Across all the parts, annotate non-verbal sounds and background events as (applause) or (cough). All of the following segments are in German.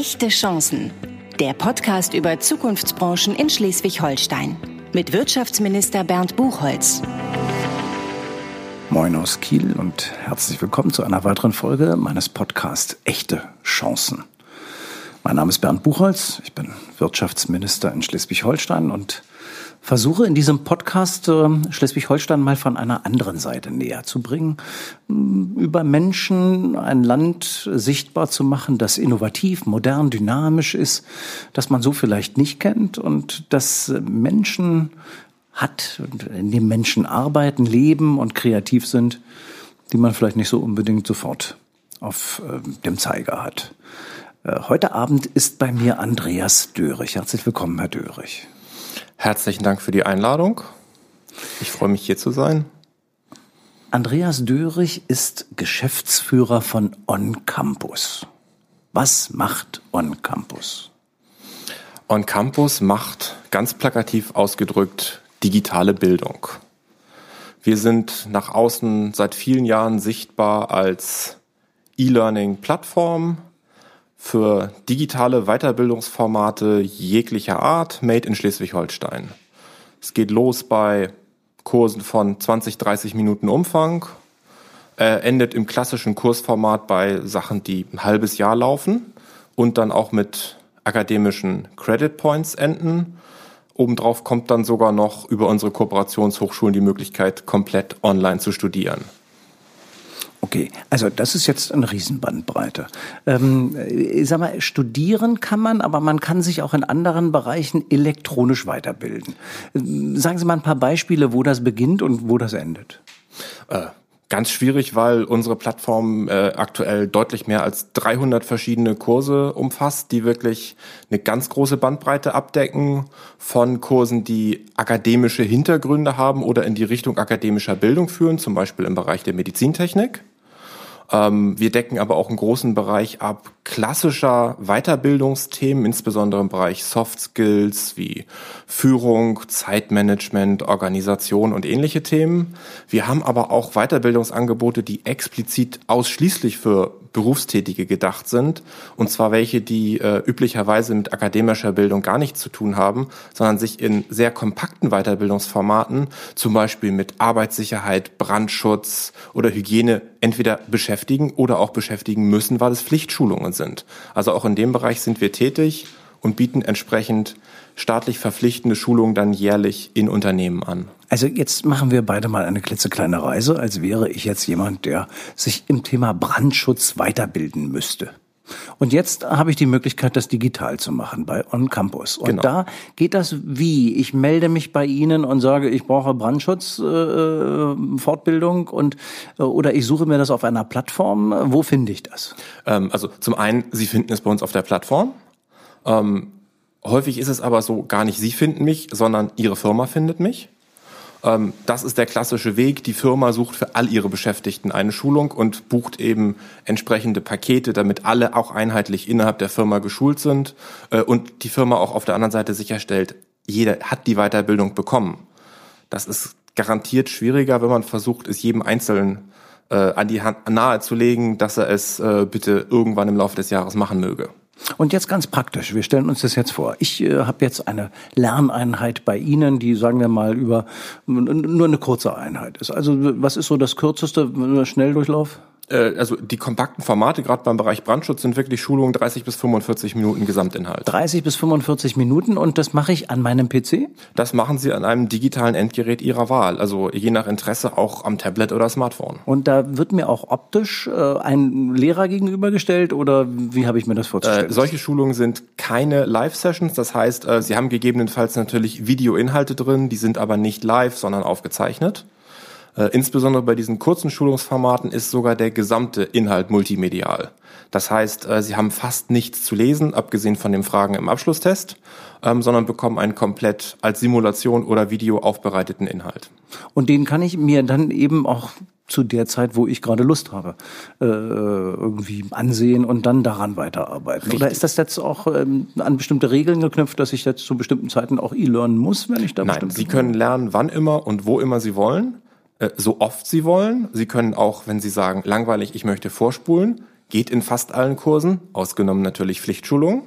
Echte Chancen. Der Podcast über Zukunftsbranchen in Schleswig-Holstein. Mit Wirtschaftsminister Bernd Buchholz. Moin aus Kiel und herzlich willkommen zu einer weiteren Folge meines Podcasts Echte Chancen. Mein Name ist Bernd Buchholz, ich bin Wirtschaftsminister in Schleswig-Holstein und versuche in diesem Podcast äh, Schleswig-Holstein mal von einer anderen Seite näher zu bringen, über Menschen ein Land sichtbar zu machen, das innovativ, modern, dynamisch ist, das man so vielleicht nicht kennt und das Menschen hat, in dem Menschen arbeiten, leben und kreativ sind, die man vielleicht nicht so unbedingt sofort auf äh, dem Zeiger hat. Äh, heute Abend ist bei mir Andreas Dörrich. Herzlich willkommen, Herr Dörrich. Herzlichen Dank für die Einladung. Ich freue mich hier zu sein. Andreas Dörrich ist Geschäftsführer von On Campus. Was macht On Campus? On Campus macht ganz plakativ ausgedrückt digitale Bildung. Wir sind nach außen seit vielen Jahren sichtbar als E-Learning-Plattform, für digitale Weiterbildungsformate jeglicher Art, made in Schleswig-Holstein. Es geht los bei Kursen von 20, 30 Minuten Umfang, äh, endet im klassischen Kursformat bei Sachen, die ein halbes Jahr laufen und dann auch mit akademischen Credit Points enden. Obendrauf kommt dann sogar noch über unsere Kooperationshochschulen die Möglichkeit, komplett online zu studieren. Okay, also das ist jetzt eine Riesenbandbreite. Ähm, ich sag mal, studieren kann man, aber man kann sich auch in anderen Bereichen elektronisch weiterbilden. Sagen Sie mal ein paar Beispiele, wo das beginnt und wo das endet. Äh, ganz schwierig, weil unsere Plattform äh, aktuell deutlich mehr als 300 verschiedene Kurse umfasst, die wirklich eine ganz große Bandbreite abdecken von Kursen, die akademische Hintergründe haben oder in die Richtung akademischer Bildung führen, zum Beispiel im Bereich der Medizintechnik wir decken aber auch einen großen Bereich ab klassischer Weiterbildungsthemen, insbesondere im Bereich Soft Skills wie Führung, Zeitmanagement, Organisation und ähnliche Themen. Wir haben aber auch Weiterbildungsangebote, die explizit ausschließlich für Berufstätige gedacht sind. Und zwar welche, die äh, üblicherweise mit akademischer Bildung gar nichts zu tun haben, sondern sich in sehr kompakten Weiterbildungsformaten, zum Beispiel mit Arbeitssicherheit, Brandschutz oder Hygiene, entweder beschäftigen oder auch beschäftigen müssen, weil es Pflichtschulungen sind. Also auch in dem Bereich sind wir tätig und bieten entsprechend staatlich verpflichtende Schulungen dann jährlich in Unternehmen an. Also jetzt machen wir beide mal eine klitzekleine Reise, als wäre ich jetzt jemand, der sich im Thema Brandschutz weiterbilden müsste. Und jetzt habe ich die Möglichkeit, das digital zu machen bei On Campus. Und genau. da geht das wie? Ich melde mich bei Ihnen und sage, ich brauche Brandschutz äh, äh und äh, oder ich suche mir das auf einer Plattform. Wo finde ich das? Ähm, also zum einen, Sie finden es bei uns auf der Plattform. Ähm, Häufig ist es aber so, gar nicht Sie finden mich, sondern Ihre Firma findet mich. Ähm, das ist der klassische Weg. Die Firma sucht für all ihre Beschäftigten eine Schulung und bucht eben entsprechende Pakete, damit alle auch einheitlich innerhalb der Firma geschult sind äh, und die Firma auch auf der anderen Seite sicherstellt, jeder hat die Weiterbildung bekommen. Das ist garantiert schwieriger, wenn man versucht, es jedem Einzelnen äh, an die Hand nahe zu legen, dass er es äh, bitte irgendwann im Laufe des Jahres machen möge. Und jetzt ganz praktisch, wir stellen uns das jetzt vor. Ich äh, habe jetzt eine Lerneinheit bei Ihnen, die sagen wir mal über nur eine kurze Einheit ist. Also was ist so das kürzeste Schnelldurchlauf? Äh, also die kompakten Formate, gerade beim Bereich Brandschutz, sind wirklich Schulungen 30 bis 45 Minuten Gesamtinhalt. 30 bis 45 Minuten und das mache ich an meinem PC? Das machen Sie an einem digitalen Endgerät Ihrer Wahl, also je nach Interesse auch am Tablet oder Smartphone. Und da wird mir auch optisch äh, ein Lehrer gegenübergestellt oder wie habe ich mir das vorzustellen? Äh, solche Schulungen sind keine Live-Sessions, das heißt, äh, Sie haben gegebenenfalls natürlich Videoinhalte drin, die sind aber nicht live, sondern aufgezeichnet. Äh, insbesondere bei diesen kurzen Schulungsformaten ist sogar der gesamte Inhalt multimedial. Das heißt, äh, Sie haben fast nichts zu lesen, abgesehen von den Fragen im Abschlusstest, ähm, sondern bekommen einen komplett als Simulation oder Video aufbereiteten Inhalt. Und den kann ich mir dann eben auch zu der Zeit, wo ich gerade Lust habe, äh, irgendwie ansehen und dann daran weiterarbeiten. Richtig. Oder ist das jetzt auch ähm, an bestimmte Regeln geknüpft, dass ich jetzt zu bestimmten Zeiten auch e-lernen muss, wenn ich da Nein, Sie können lernen, wann immer und wo immer Sie wollen. Äh, so oft Sie wollen. Sie können auch, wenn Sie sagen, langweilig, ich möchte vorspulen, geht in fast allen Kursen, ausgenommen natürlich Pflichtschulungen.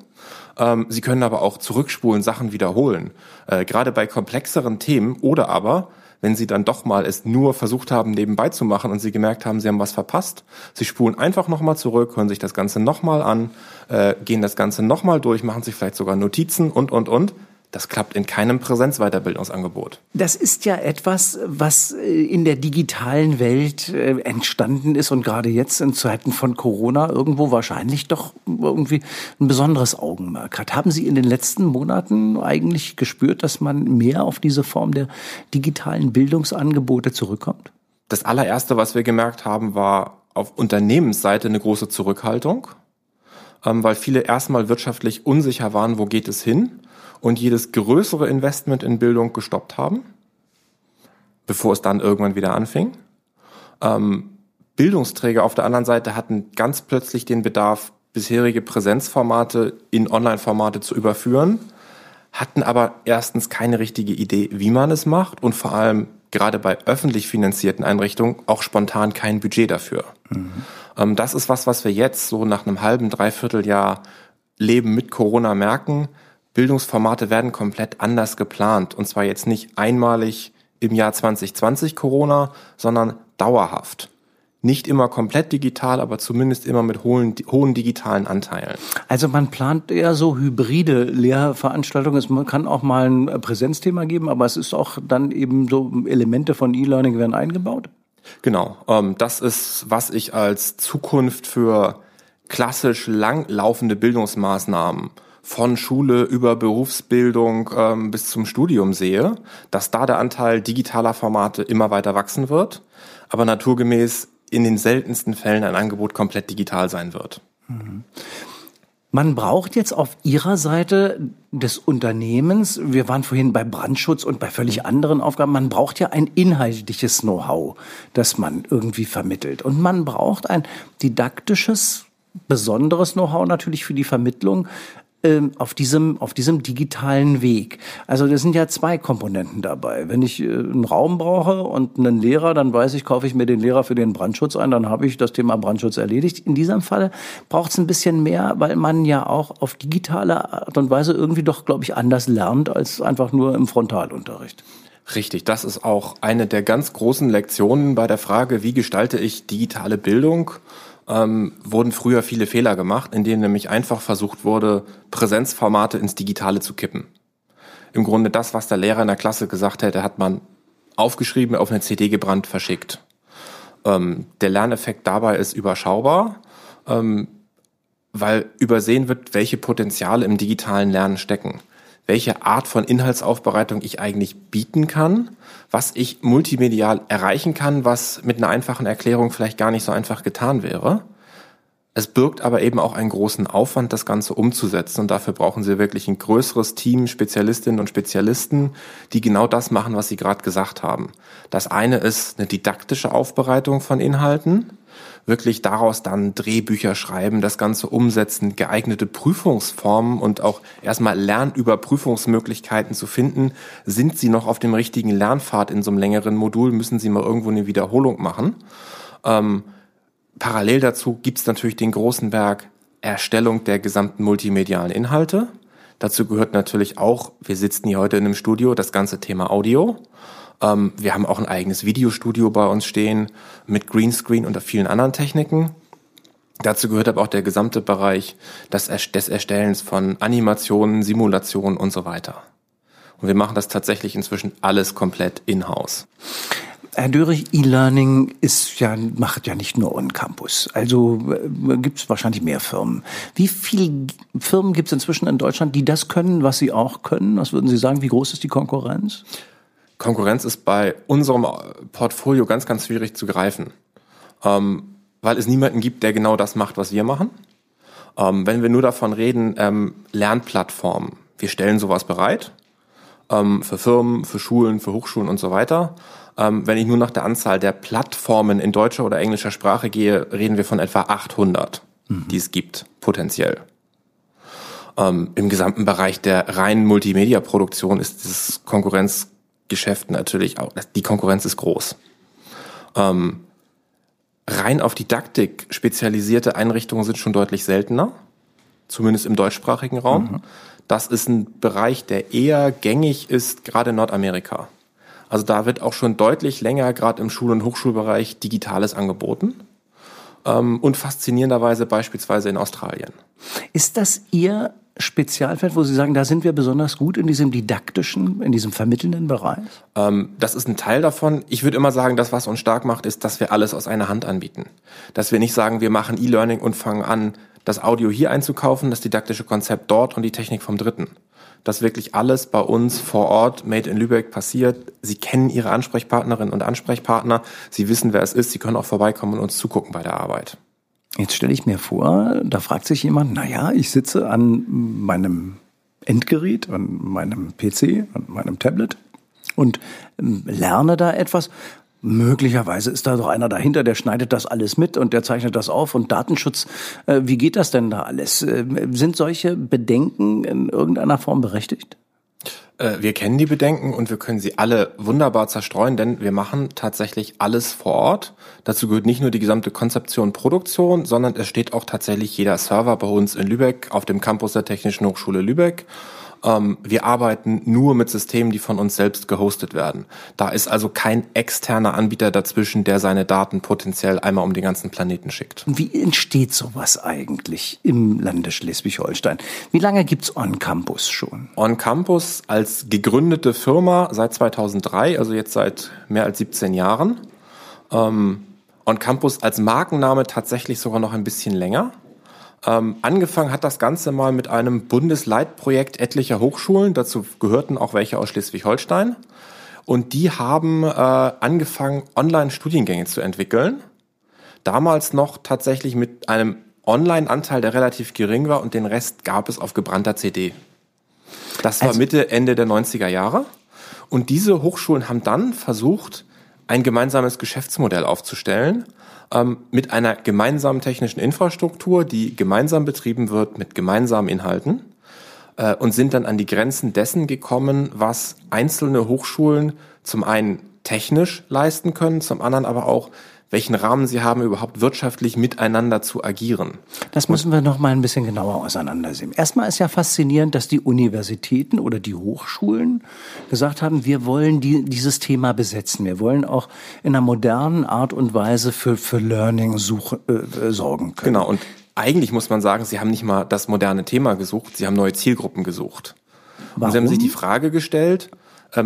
Ähm, Sie können aber auch zurückspulen, Sachen wiederholen. Äh, gerade bei komplexeren Themen oder aber wenn Sie dann doch mal es nur versucht haben, nebenbei zu machen und Sie gemerkt haben, Sie haben was verpasst. Sie spulen einfach nochmal zurück, hören sich das Ganze nochmal an, äh, gehen das Ganze nochmal durch, machen sich vielleicht sogar Notizen und, und, und. Das klappt in keinem Präsenzweiterbildungsangebot. Das ist ja etwas, was äh, in der digitalen Welt äh, entstanden ist und gerade jetzt in Zeiten von Corona irgendwo wahrscheinlich doch irgendwie ein besonderes Augenmerk hat. Haben Sie in den letzten Monaten eigentlich gespürt, dass man mehr auf diese Form der digitalen Bildungsangebote zurückkommt? Das allererste, was wir gemerkt haben, war auf Unternehmensseite eine große Zurückhaltung, weil viele erstmal wirtschaftlich unsicher waren, wo geht es hin und jedes größere Investment in Bildung gestoppt haben, bevor es dann irgendwann wieder anfing. Ähm, Bildungsträger auf der anderen Seite hatten ganz plötzlich den Bedarf, bisherige Präsenzformate in Online-Formate zu überführen, hatten aber erstens keine richtige Idee, wie man es macht und vor allem gerade bei öffentlich finanzierten Einrichtungen auch spontan kein Budget dafür. Mhm. Ähm, das ist was, was wir jetzt so nach einem halben, dreiviertel Jahr Leben mit Corona merken. Bildungsformate werden komplett anders geplant. Und zwar jetzt nicht einmalig im Jahr 2020 Corona, sondern dauerhaft. Nicht immer komplett digital, aber zumindest immer mit hohen, hohen digitalen Anteilen. Also man plant eher so hybride Lehrveranstaltungen. Es kann auch mal ein Präsenzthema geben, aber es ist auch dann eben so Elemente von E-Learning werden eingebaut? Genau. Ähm, das ist, was ich als Zukunft für klassisch langlaufende Bildungsmaßnahmen von Schule über Berufsbildung ähm, bis zum Studium sehe, dass da der Anteil digitaler Formate immer weiter wachsen wird, aber naturgemäß in den seltensten Fällen ein Angebot komplett digital sein wird. Mhm. Man braucht jetzt auf Ihrer Seite des Unternehmens, wir waren vorhin bei Brandschutz und bei völlig anderen Aufgaben, man braucht ja ein inhaltliches Know-how, das man irgendwie vermittelt. Und man braucht ein didaktisches, besonderes Know-how natürlich für die Vermittlung ähm, auf diesem, auf diesem digitalen Weg. Also das sind ja zwei Komponenten dabei. Wenn ich äh, einen Raum brauche und einen Lehrer, dann weiß ich, kaufe ich mir den Lehrer für den Brandschutz ein, dann habe ich das Thema Brandschutz erledigt. In diesem Fall braucht es ein bisschen mehr, weil man ja auch auf digitale Art und Weise irgendwie doch, glaube ich, anders lernt als einfach nur im Frontalunterricht. Richtig, das ist auch eine der ganz großen Lektionen bei der Frage, wie gestalte ich digitale Bildung ähm, wurden früher viele Fehler gemacht, in denen nämlich einfach versucht wurde, Präsenzformate ins Digitale zu kippen. Im Grunde das, was der Lehrer in der Klasse gesagt hätte, hat man aufgeschrieben, auf eine CD gebrannt, verschickt. Ähm, der Lerneffekt dabei ist überschaubar, ähm, weil übersehen wird, welche Potenziale im digitalen Lernen stecken welche Art von Inhaltsaufbereitung ich eigentlich bieten kann, was ich multimedial erreichen kann, was mit einer einfachen Erklärung vielleicht gar nicht so einfach getan wäre. Es birgt aber eben auch einen großen Aufwand, das Ganze umzusetzen. Und dafür brauchen Sie wirklich ein größeres Team, Spezialistinnen und Spezialisten, die genau das machen, was Sie gerade gesagt haben. Das eine ist eine didaktische Aufbereitung von Inhalten wirklich daraus dann Drehbücher schreiben, das Ganze umsetzen, geeignete Prüfungsformen und auch erstmal Lernüberprüfungsmöglichkeiten zu finden. Sind Sie noch auf dem richtigen Lernpfad in so einem längeren Modul? Müssen Sie mal irgendwo eine Wiederholung machen? Ähm, parallel dazu gibt's natürlich den großen Berg Erstellung der gesamten multimedialen Inhalte. Dazu gehört natürlich auch, wir sitzen hier heute in einem Studio, das ganze Thema Audio. Ähm, wir haben auch ein eigenes Videostudio bei uns stehen mit Greenscreen und vielen anderen Techniken. Dazu gehört aber auch der gesamte Bereich des, des Erstellens von Animationen, Simulationen und so weiter. Und wir machen das tatsächlich inzwischen alles komplett in-house. Herr Dörrich, E-Learning ist ja, macht ja nicht nur On-Campus. Also äh, gibt es wahrscheinlich mehr Firmen. Wie viele Firmen gibt es inzwischen in Deutschland, die das können, was sie auch können? Was würden Sie sagen? Wie groß ist die Konkurrenz? Konkurrenz ist bei unserem Portfolio ganz, ganz schwierig zu greifen, ähm, weil es niemanden gibt, der genau das macht, was wir machen. Ähm, wenn wir nur davon reden, ähm, Lernplattformen, wir stellen sowas bereit ähm, für Firmen, für Schulen, für Hochschulen und so weiter. Ähm, wenn ich nur nach der Anzahl der Plattformen in deutscher oder englischer Sprache gehe, reden wir von etwa 800, mhm. die es gibt, potenziell. Ähm, Im gesamten Bereich der reinen Multimedia-Produktion ist das Konkurrenz Geschäft natürlich auch, die Konkurrenz ist groß. Ähm, rein auf Didaktik spezialisierte Einrichtungen sind schon deutlich seltener, zumindest im deutschsprachigen Raum. Mhm. Das ist ein Bereich, der eher gängig ist, gerade in Nordamerika. Also da wird auch schon deutlich länger, gerade im Schul- und Hochschulbereich, Digitales angeboten. Ähm, und faszinierenderweise beispielsweise in Australien. Ist das Ihr Spezialfeld, wo Sie sagen, da sind wir besonders gut in diesem didaktischen, in diesem vermittelnden Bereich? Ähm, das ist ein Teil davon. Ich würde immer sagen, das, was uns stark macht, ist, dass wir alles aus einer Hand anbieten. Dass wir nicht sagen, wir machen E-Learning und fangen an, das Audio hier einzukaufen, das didaktische Konzept dort und die Technik vom Dritten. Dass wirklich alles bei uns vor Ort, Made in Lübeck, passiert. Sie kennen Ihre Ansprechpartnerinnen und Ansprechpartner. Sie wissen, wer es ist. Sie können auch vorbeikommen und uns zugucken bei der Arbeit. Jetzt stelle ich mir vor, da fragt sich jemand, na ja, ich sitze an meinem Endgerät, an meinem PC, an meinem Tablet und ähm, lerne da etwas. Möglicherweise ist da doch einer dahinter, der schneidet das alles mit und der zeichnet das auf und Datenschutz, äh, wie geht das denn da alles? Äh, sind solche Bedenken in irgendeiner Form berechtigt? Äh, wir kennen die Bedenken und wir können sie alle wunderbar zerstreuen, denn wir machen tatsächlich alles vor Ort. Dazu gehört nicht nur die gesamte Konzeption, Produktion, sondern es steht auch tatsächlich jeder Server bei uns in Lübeck auf dem Campus der Technischen Hochschule Lübeck ähm, wir arbeiten nur mit Systemen, die von uns selbst gehostet werden. Da ist also kein externer Anbieter dazwischen, der seine Daten potenziell einmal um den ganzen Planeten schickt. Wie entsteht sowas eigentlich im Lande Schleswig-Holstein? Wie lange gibt's On Campus schon? On Campus als gegründete Firma seit 2003, also jetzt seit mehr als 17 Jahren. Ähm, On Campus als Markenname tatsächlich sogar noch ein bisschen länger. Ähm, angefangen hat das Ganze mal mit einem Bundesleitprojekt etlicher Hochschulen. Dazu gehörten auch welche aus Schleswig-Holstein. Und die haben äh, angefangen, Online-Studiengänge zu entwickeln. Damals noch tatsächlich mit einem Online-Anteil, der relativ gering war und den Rest gab es auf gebrannter CD. Das war also, Mitte, Ende der 90er Jahre. Und diese Hochschulen haben dann versucht, ein gemeinsames Geschäftsmodell aufzustellen ähm, mit einer gemeinsamen technischen Infrastruktur, die gemeinsam betrieben wird mit gemeinsamen Inhalten äh, und sind dann an die Grenzen dessen gekommen, was einzelne Hochschulen zum einen technisch leisten können, zum anderen aber auch welchen Rahmen sie haben, überhaupt wirtschaftlich miteinander zu agieren. Das müssen wir noch mal ein bisschen genauer auseinandersehen. Erstmal ist ja faszinierend, dass die Universitäten oder die Hochschulen gesagt haben, wir wollen die, dieses Thema besetzen. Wir wollen auch in einer modernen Art und Weise für, für Learning such, äh, sorgen können. Genau. Und eigentlich muss man sagen, sie haben nicht mal das moderne Thema gesucht, sie haben neue Zielgruppen gesucht. Warum? Und sie haben sich die Frage gestellt,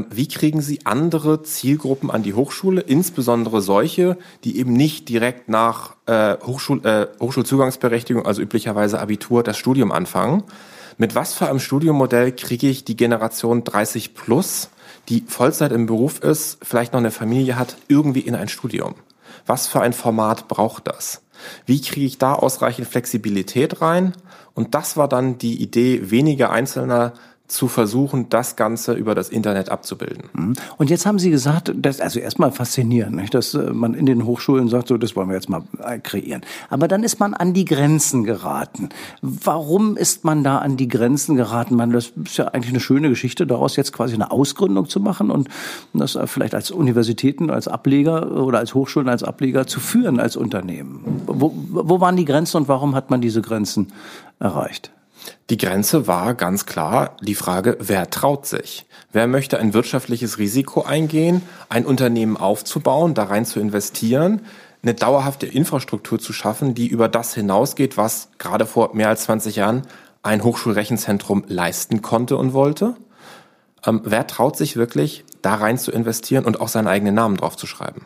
wie kriegen Sie andere Zielgruppen an die Hochschule, insbesondere solche, die eben nicht direkt nach äh, Hochschul, äh, Hochschulzugangsberechtigung, also üblicherweise Abitur, das Studium anfangen? Mit was für einem Studiummodell kriege ich die Generation 30 plus, die Vollzeit im Beruf ist, vielleicht noch eine Familie hat, irgendwie in ein Studium? Was für ein Format braucht das? Wie kriege ich da ausreichend Flexibilität rein? Und das war dann die Idee weniger einzelner zu versuchen, das Ganze über das Internet abzubilden. Mhm. Und jetzt haben Sie gesagt, das, also erstmal faszinierend, nicht, dass äh, man in den Hochschulen sagt, so, das wollen wir jetzt mal äh, kreieren. Aber dann ist man an die Grenzen geraten. Warum ist man da an die Grenzen geraten? Man, das ist ja eigentlich eine schöne Geschichte, daraus jetzt quasi eine Ausgründung zu machen und das äh, vielleicht als Universitäten, als Ableger oder als Hochschulen als Ableger zu führen als Unternehmen. Wo, wo waren die Grenzen und warum hat man diese Grenzen erreicht? Die Grenze war ganz klar die Frage, wer traut sich? Wer möchte ein wirtschaftliches Risiko eingehen, ein Unternehmen aufzubauen, da rein zu investieren, eine dauerhafte Infrastruktur zu schaffen, die über das hinausgeht, was gerade vor mehr als 20 Jahren ein Hochschulrechenzentrum leisten konnte und wollte? Ähm, wer traut sich wirklich, da rein zu investieren und auch seinen eigenen Namen drauf zu schreiben?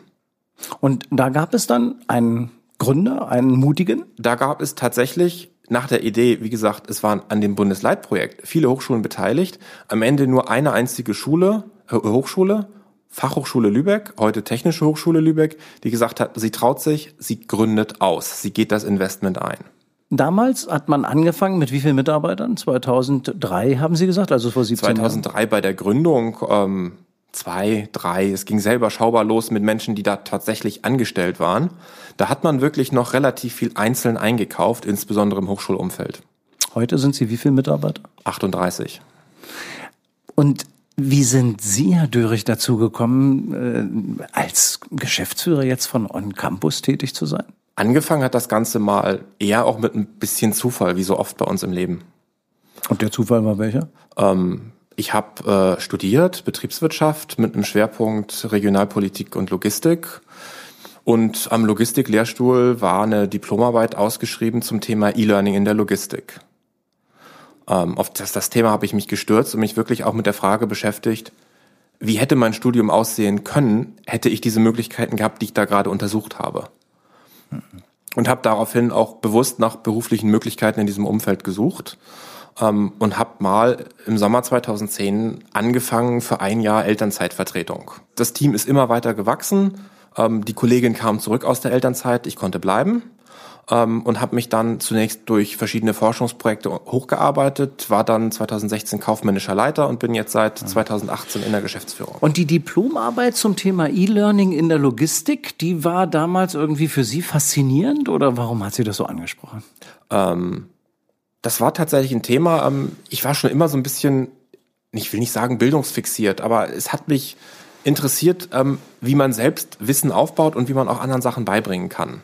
Und da gab es dann einen Gründer, einen mutigen? Da gab es tatsächlich nach der Idee, wie gesagt, es waren an dem Bundesleitprojekt viele Hochschulen beteiligt, am Ende nur eine einzige Schule, äh, Hochschule, Fachhochschule Lübeck, heute Technische Hochschule Lübeck, die gesagt hat, sie traut sich, sie gründet aus, sie geht das Investment ein. Damals hat man angefangen mit wie vielen Mitarbeitern? 2003 haben Sie gesagt, also vor 17 2003 Jahren. bei der Gründung. Ähm, zwei, drei. Es ging selber schaubar los mit Menschen, die da tatsächlich angestellt waren. Da hat man wirklich noch relativ viel einzeln eingekauft, insbesondere im Hochschulumfeld. Heute sind Sie wie viele Mitarbeiter? 38. Und Wie sind Sie, Herr Dörrich, dazu gekommen, äh, als Geschäftsführer jetzt von On Campus tätig zu sein? Angefangen hat das Ganze mal eher auch mit ein bisschen Zufall, wie so oft bei uns im Leben. Und der Zufall war welcher? Ähm, ich habe äh, studiert Betriebswirtschaft mit einem Schwerpunkt Regionalpolitik und Logistik. Und am Logistiklehrstuhl war eine Diplomarbeit ausgeschrieben zum Thema E-Learning in der Logistik. Ähm, auf das, das Thema habe ich mich gestürzt und mich wirklich auch mit der Frage beschäftigt, wie hätte mein Studium aussehen können, hätte ich diese Möglichkeiten gehabt, die ich da gerade untersucht habe. Und habe daraufhin auch bewusst nach beruflichen Möglichkeiten in diesem Umfeld gesucht ähm, und habe mal im Sommer 2010 angefangen für ein Jahr Elternzeitvertretung. Das Team ist immer weiter gewachsen. Ähm, die Kollegin kam zurück aus der Elternzeit, ich konnte bleiben ähm, und habe mich dann zunächst durch verschiedene Forschungsprojekte hochgearbeitet, war dann 2016 kaufmännischer Leiter und bin jetzt seit 2018 in der Geschäftsführung. Und die Diplomarbeit zum Thema E-Learning in der Logistik, die war damals irgendwie für Sie faszinierend oder warum hat sie das so angesprochen? Ähm, das war tatsächlich ein Thema. Ähm, ich war schon immer so ein bisschen, ich will nicht sagen bildungsfixiert, aber es hat mich interessiert, ähm, wie man selbst Wissen aufbaut und wie man auch anderen Sachen beibringen kann.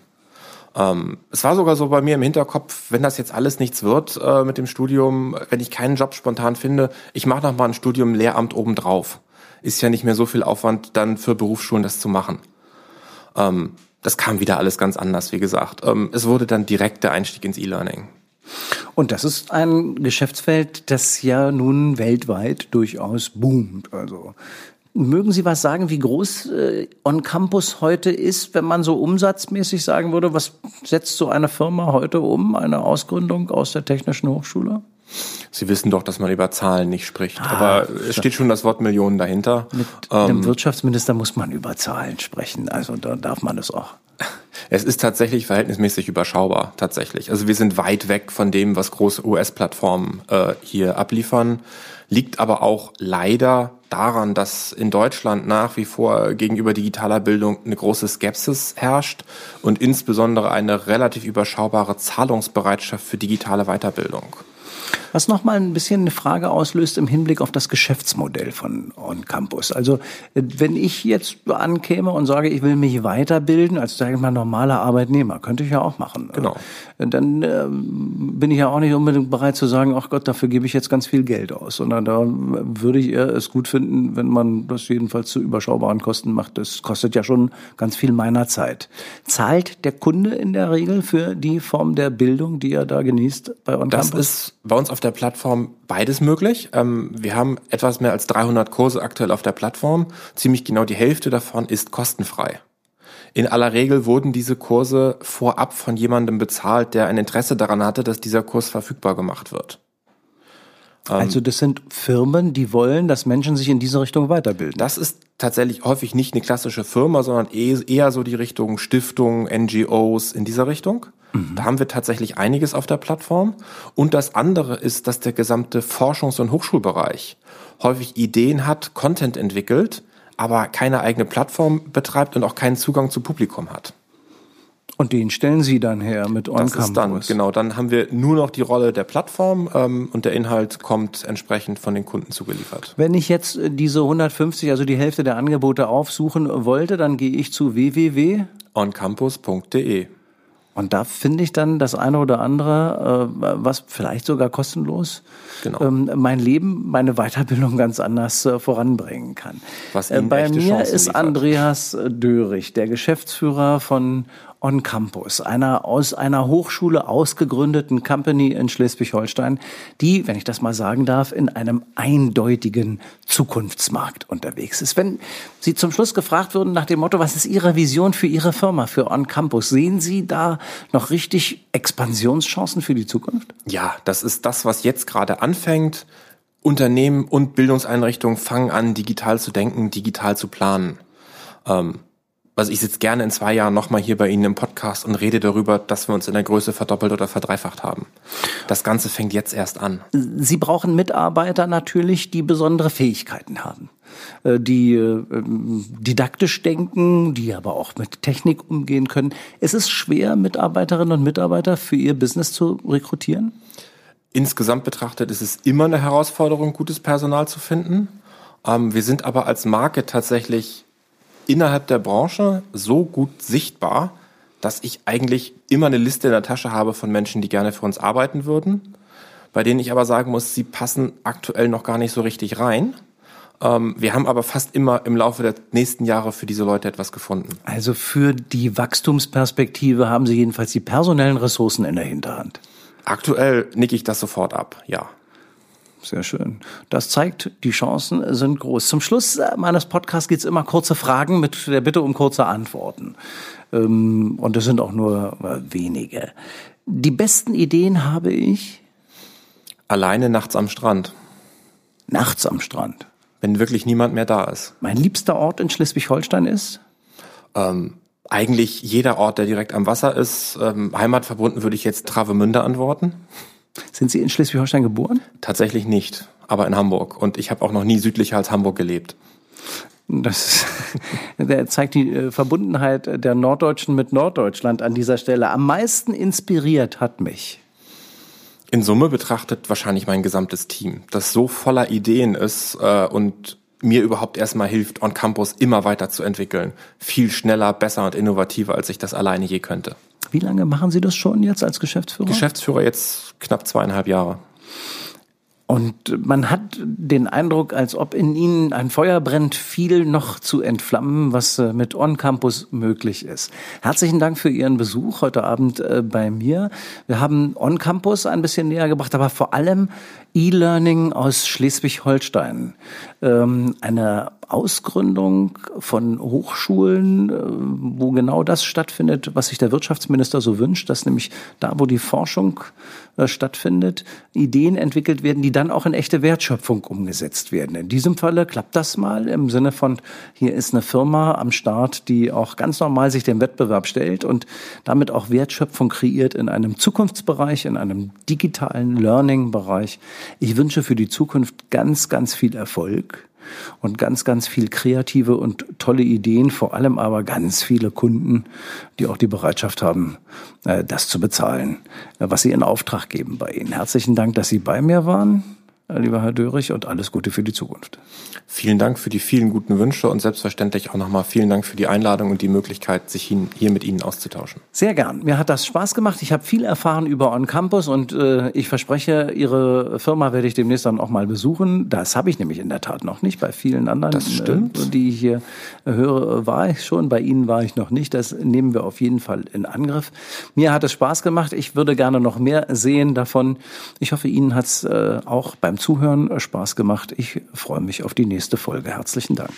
Ähm, es war sogar so bei mir im Hinterkopf, wenn das jetzt alles nichts wird äh, mit dem Studium, wenn ich keinen Job spontan finde, ich mache noch mal ein Studium Lehramt obendrauf. Ist ja nicht mehr so viel Aufwand dann für Berufsschulen das zu machen. Das kam wieder alles ganz anders, wie gesagt. Es wurde dann direkt der Einstieg ins E-Learning. Und das ist ein Geschäftsfeld, das ja nun weltweit durchaus boomt. Also Mögen Sie was sagen, wie groß äh, On Campus heute ist, wenn man so umsatzmäßig sagen würde, was setzt so eine Firma heute um, eine Ausgründung aus der Technischen Hochschule? Sie wissen doch, dass man über Zahlen nicht spricht. Ah, Aber es steht schon das Wort Millionen dahinter. Mit ähm, dem Wirtschaftsminister muss man über Zahlen sprechen. Also da darf man es auch. Es ist tatsächlich verhältnismäßig überschaubar, tatsächlich. Also wir sind weit weg von dem, was große US-Plattformen äh, hier abliefern liegt aber auch leider daran, dass in Deutschland nach wie vor gegenüber digitaler Bildung eine große Skepsis herrscht und insbesondere eine relativ überschaubare Zahlungsbereitschaft für digitale Weiterbildung. Was nochmal ein bisschen eine Frage auslöst im Hinblick auf das Geschäftsmodell von On Campus. Also wenn ich jetzt ankäme und sage, ich will mich weiterbilden als, sage ich mal, normaler Arbeitnehmer, könnte ich ja auch machen. Genau. Dann äh, bin ich ja auch nicht unbedingt bereit zu sagen, ach Gott, dafür gebe ich jetzt ganz viel Geld aus, sondern da würde ich eher es gut finden, wenn man das jedenfalls zu überschaubaren Kosten macht. Das kostet ja schon ganz viel meiner Zeit. Zahlt der Kunde in der Regel für die Form der Bildung, die er da genießt bei On Campus? Das ist bei uns auf der Plattform beides möglich. Ähm, wir haben etwas mehr als 300 Kurse aktuell auf der Plattform. Ziemlich genau die Hälfte davon ist kostenfrei. In aller Regel wurden diese Kurse vorab von jemandem bezahlt, der ein Interesse daran hatte, dass dieser Kurs verfügbar gemacht wird. Ähm, also das sind Firmen, die wollen, dass Menschen sich in diese Richtung weiterbilden. Das ist tatsächlich häufig nicht eine klassische Firma, sondern eh, eher so die Richtung Stiftung, NGOs in dieser Richtung. Mhm. Da haben wir tatsächlich einiges auf der Plattform. Und das andere ist, dass der gesamte Forschungs- und Hochschulbereich häufig Ideen hat, Content entwickelt, aber keine eigene Plattform betreibt und auch keinen Zugang zu Publikum hat. Und den stellen Sie dann her mit On das Ist dann, genau, dann haben wir nur noch die Rolle der Plattform ähm, und der Inhalt kommt entsprechend von den Kunden zugeliefert. Wenn ich jetzt äh, diese 150, also die Hälfte der Angebote aufsuchen wollte, dann gehe ich zu www.oncampus.de. Und da finde ich dann das eine oder andere, äh, was vielleicht sogar kostenlos genau. ähm, mein Leben, meine Weiterbildung ganz anders äh, voranbringen kann. Was äh, Bei mir Chancen ist liefert. Andreas Dörich, der Geschäftsführer von On Campus, einer aus einer Hochschule ausgegründeten Company in Schleswig-Holstein, die, wenn ich das mal sagen darf, in einem eindeutigen Zukunftsmarkt unterwegs ist. Wenn Sie zum Schluss gefragt würden nach dem Motto, was ist Ihre Vision für Ihre Firma, für On Campus, sehen Sie da noch richtig Expansionschancen für die Zukunft? Ja, das ist das, was jetzt gerade anfängt. Unternehmen und Bildungseinrichtungen fangen an, digital zu denken, digital zu planen. Ähm, also ich sitze gerne in zwei Jahren nochmal hier bei Ihnen im Podcast und rede darüber, dass wir uns in der Größe verdoppelt oder verdreifacht haben. Das Ganze fängt jetzt erst an. Sie brauchen Mitarbeiter natürlich, die besondere Fähigkeiten haben äh, die äh, didaktisch denken, die aber auch mit Technik umgehen können. Es ist schwer, Mitarbeiterinnen und Mitarbeiter für ihr Business zu rekrutieren? Insgesamt betrachtet ist es immer eine Herausforderung, gutes Personal zu finden. Ähm, wir sind aber als Marke tatsächlich innerhalb der Branche so gut sichtbar, dass ich eigentlich immer eine Liste in der Tasche habe von Menschen, die gerne für uns arbeiten würden, bei denen ich aber sagen muss, sie passen aktuell noch gar nicht so richtig rein. Ähm, wir haben aber fast immer im Laufe der nächsten Jahre für diese Leute etwas gefunden. Also für die Wachstumsperspektive haben Sie jedenfalls die personellen Ressourcen in der Hinterhand. Aktuell nicke ich das sofort ab, ja. Sehr schön. Das zeigt, die Chancen sind groß. Zum Schluss meines Podcasts gibt es immer kurze Fragen mit der Bitte um kurze Antworten. Ähm, und das sind auch nur wenige. Die besten Ideen habe ich. Alleine nachts am Strand. Nachts am Strand. Wenn wirklich niemand mehr da ist. Mein liebster Ort in Schleswig-Holstein ist? Ähm, eigentlich jeder Ort, der direkt am Wasser ist. Ähm, heimatverbunden würde ich jetzt Travemünde antworten. Sind Sie in Schleswig-Holstein geboren? Tatsächlich nicht, aber in Hamburg. Und ich habe auch noch nie südlicher als Hamburg gelebt. Das (laughs) der zeigt die äh, Verbundenheit der Norddeutschen mit Norddeutschland an dieser Stelle. Am meisten inspiriert hat mich. In Summe betrachtet wahrscheinlich mein gesamtes Team, das so voller Ideen ist äh, und mir überhaupt erstmal hilft, on Campus immer weiter zu entwickeln. Viel schneller, besser und innovativer, als ich das alleine je könnte. Wie lange machen Sie das schon jetzt als Geschäftsführer? Geschäftsführer jetzt knapp zweieinhalb Jahre. Und man hat den Eindruck, als ob in ihnen ein Feuer brennt, viel noch zu entflammen, was äh, mit On Campus möglich ist. Herzlichen Dank für Ihren Besuch heute Abend äh, bei mir. Wir haben On Campus ein bisschen näher gebracht, aber vor allem E-Learning aus Schleswig-Holstein. Ähm, eine Ausgründung von Hochschulen, äh, wo genau das stattfindet, was sich der Wirtschaftsminister so wünscht, dass nämlich da, wo die Forschung äh, stattfindet, Ideen entwickelt werden, die dann auch in echte Wertschöpfung umgesetzt werden. In diesem Falle klappt das mal im Sinne von, hier ist eine Firma am Start, die auch ganz normal sich dem Wettbewerb stellt und damit auch Wertschöpfung kreiert in einem Zukunftsbereich, in einem digitalen Learning-Bereich. Ich wünsche für die Zukunft ganz, ganz viel Erfolg und ganz, ganz viel kreative und tolle Ideen, vor allem aber ganz viele Kunden, die auch die Bereitschaft haben, äh, das zu bezahlen, äh, was sie in Auftrag geben bei Ihnen. Herzlichen Dank, dass Sie bei mir waren, lieber Herr Dörrich, und alles Gute für die Zukunft. Vielen Dank für die vielen guten Wünsche und selbstverständlich auch nochmal vielen Dank für die Einladung und die Möglichkeit, sich hier mit Ihnen auszutauschen. Sehr gern. Mir hat das Spaß gemacht. Ich habe viel erfahren über On Campus und äh, ich verspreche, Ihre Firma werde ich demnächst dann auch mal besuchen. Das habe ich nämlich in der Tat noch nicht. Bei vielen anderen, das stimmt. Äh, die ich hier höre, war ich schon. Bei Ihnen war ich noch nicht. Das nehmen wir auf jeden Fall in Angriff. Mir hat es Spaß gemacht. Ich würde gerne noch mehr sehen davon. Ich hoffe, Ihnen hat es äh, auch beim Zuhören Spaß gemacht. Ich freue mich auf die nächste nächste Folge. Herzlichen Dank.